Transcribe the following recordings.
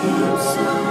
Sleep songs.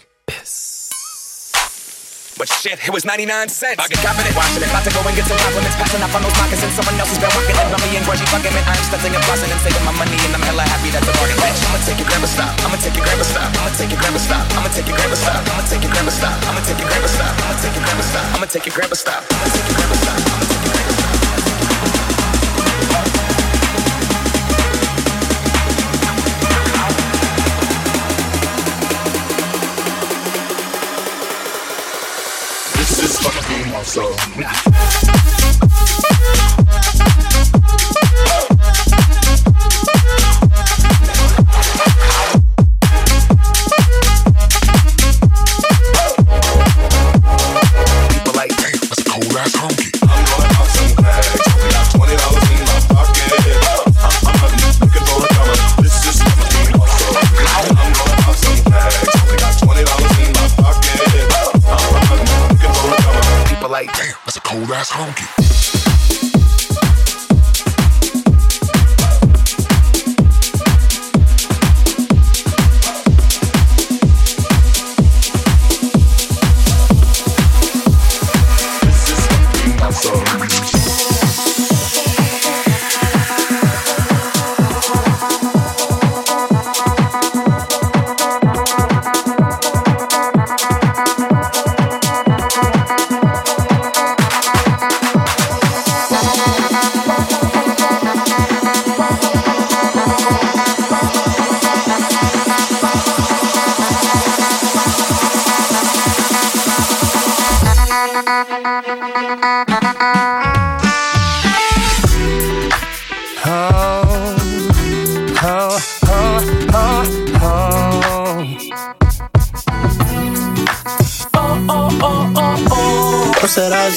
But shit, it was 99 cents. I get confident watching it. About to go and get some compliments. Passing up on those moccasins. Someone else has been rocking it. Bummy and grudgy fucking it. I'm stunting and flossing and saving my money. And I'm hella happy that's a bargain. Bitch, I'ma take your grandma stop. I'ma take your grandma stop. I'ma take your grandma stop. I'ma take your grandma stop. I'ma take your grandma stop. I'ma take your grandma stop. I'ma take your grandma stop. I'ma take your grandma stop. I'ma take your grandma stop. I'ma take your grandma stop. So.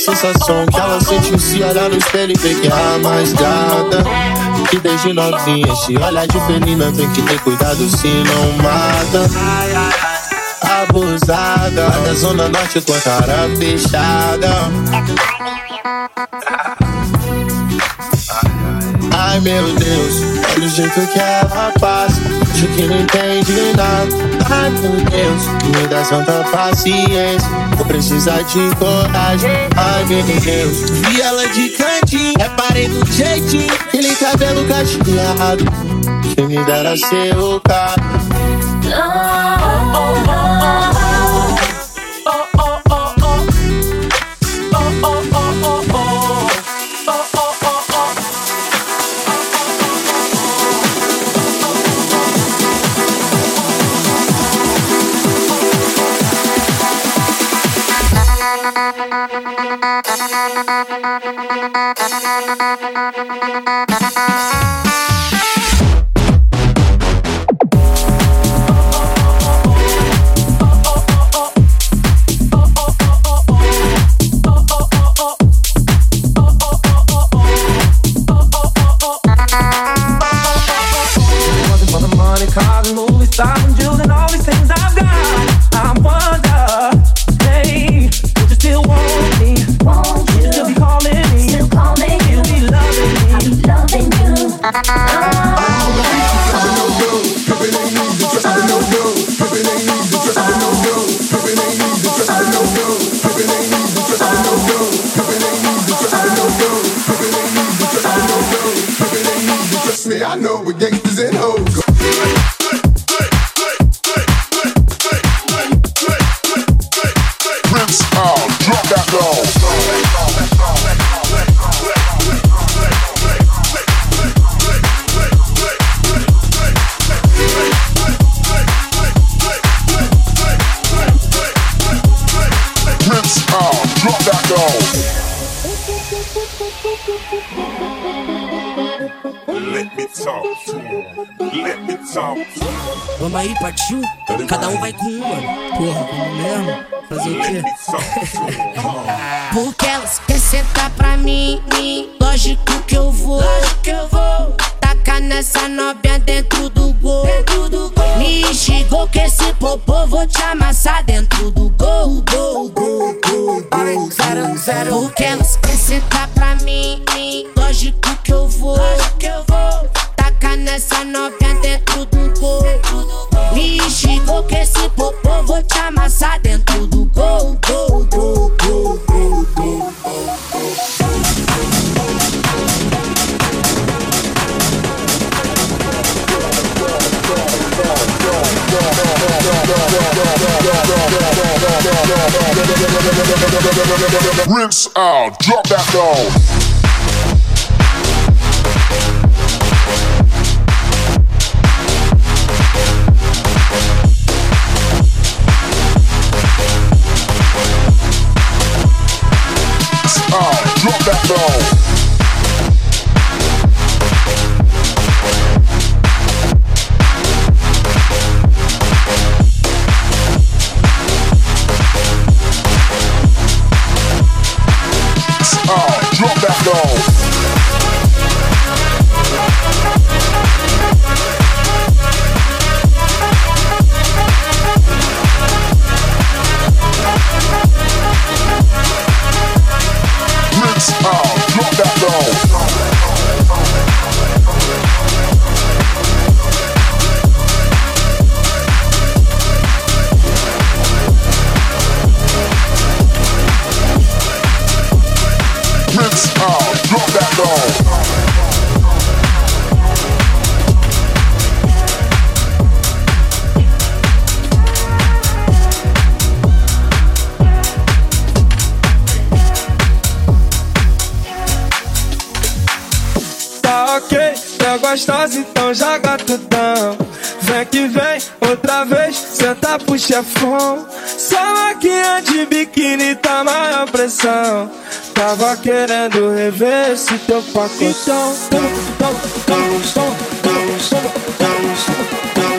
Sensação que ela sentiu se olhar no espelho e ver que é a mais gata. Que desde novinha se olha de menina tem que ter cuidado se não mata. Abusada da zona norte com a cara fechada. Ai meu Deus, olha o jeito que ela passa. Acho que não entende nada. Ai meu Deus, me dá santa paciência. Vou precisar de coragem. Ai meu Deus, vi ela de cantinho. Reparei no jeitinho, aquele cabelo cacheado. Quem me dera ser o cara. Vamos aí, partiu? Cada um vai com uma. Porra, como mesmo? Fazer o Let quê? Porque elas quer sentar pra mim, mim. Lógico que eu vou. Lógico que eu vou. Tacar nessa novinha dentro do gol. Me instigou que esse popô vou te amassar dentro do gol. Gol, gol, gol, gol. Zero, zero. Porque quer sentar pra mim. Lógico que eu vou. Tacar nessa novinha dentro do gol. Me instigou que esse popô vou te amassar dentro do. Gol, gol, Rinse out, drop that low. Gostosa, então joga tudão. Vem que vem, outra vez, senta pro chefão. Só maquinha de biquíni tá maior pressão. Tava querendo rever esse teu pacotão. Toma, toma, toma, toma, toma, toma, toma, toma, toma,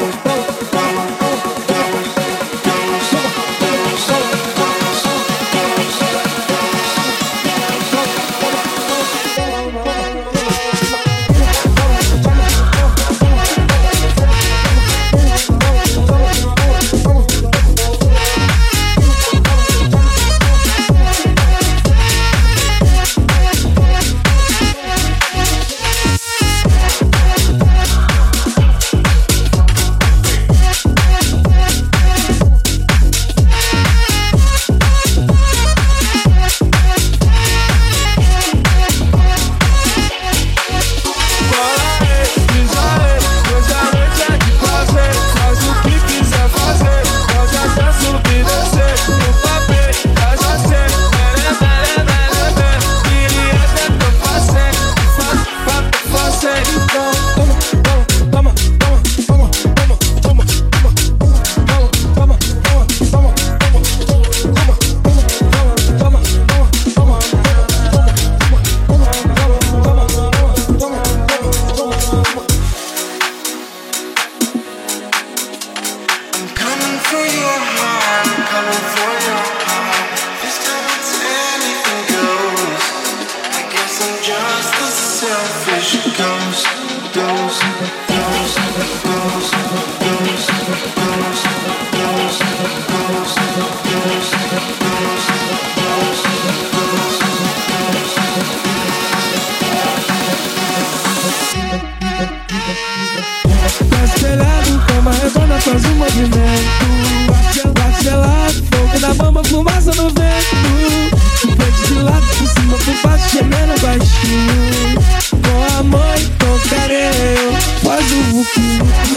faz um movimento Bate, bate gelado, fogo na mama, fumaça no vento. Pede de lado, por cima, por baixo, gemendo baixinho. Com amor, com quero Faz o vucu,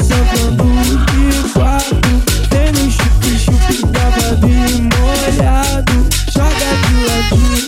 sambando de quatro. Tem no chupi, chupi, tava de molhado. Joga de ladinho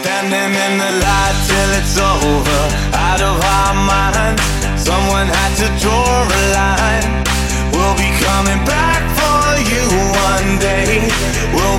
Standing in the light till it's over, out of our minds. Someone had to draw a line. We'll be coming back for you one day. We'll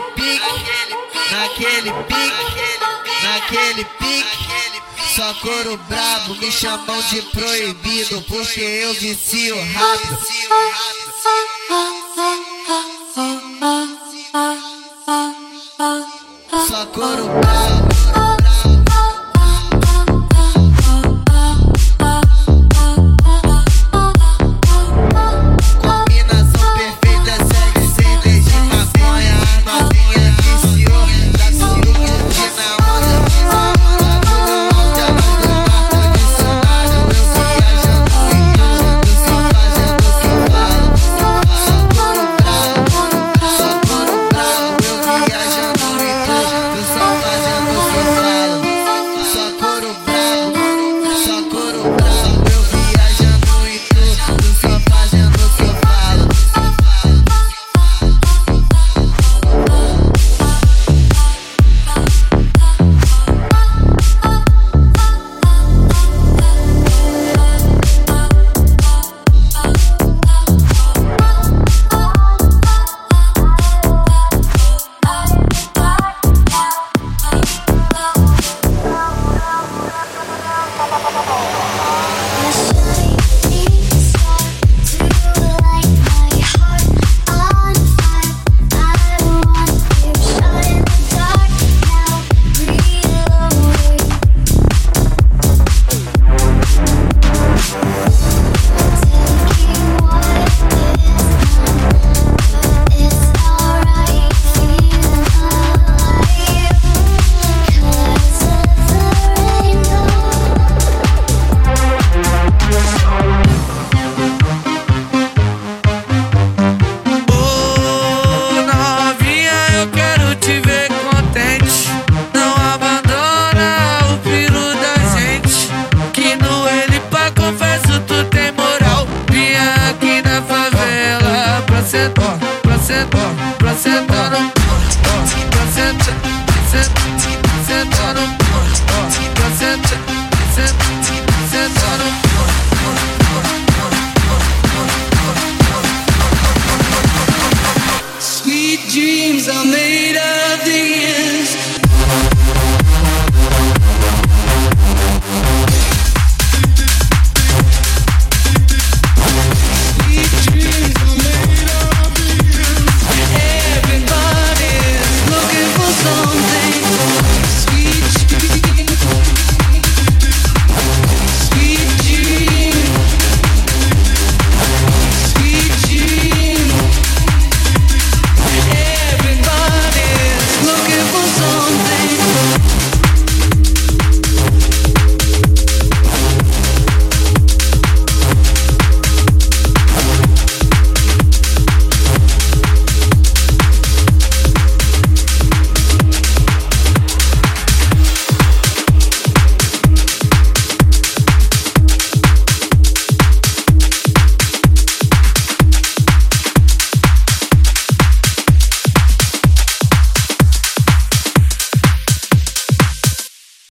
naquele pique, naquele pique, naquele pique. Só couro brabo, me chamam de proibido, porque eu vicio rápido. Só couro brabo.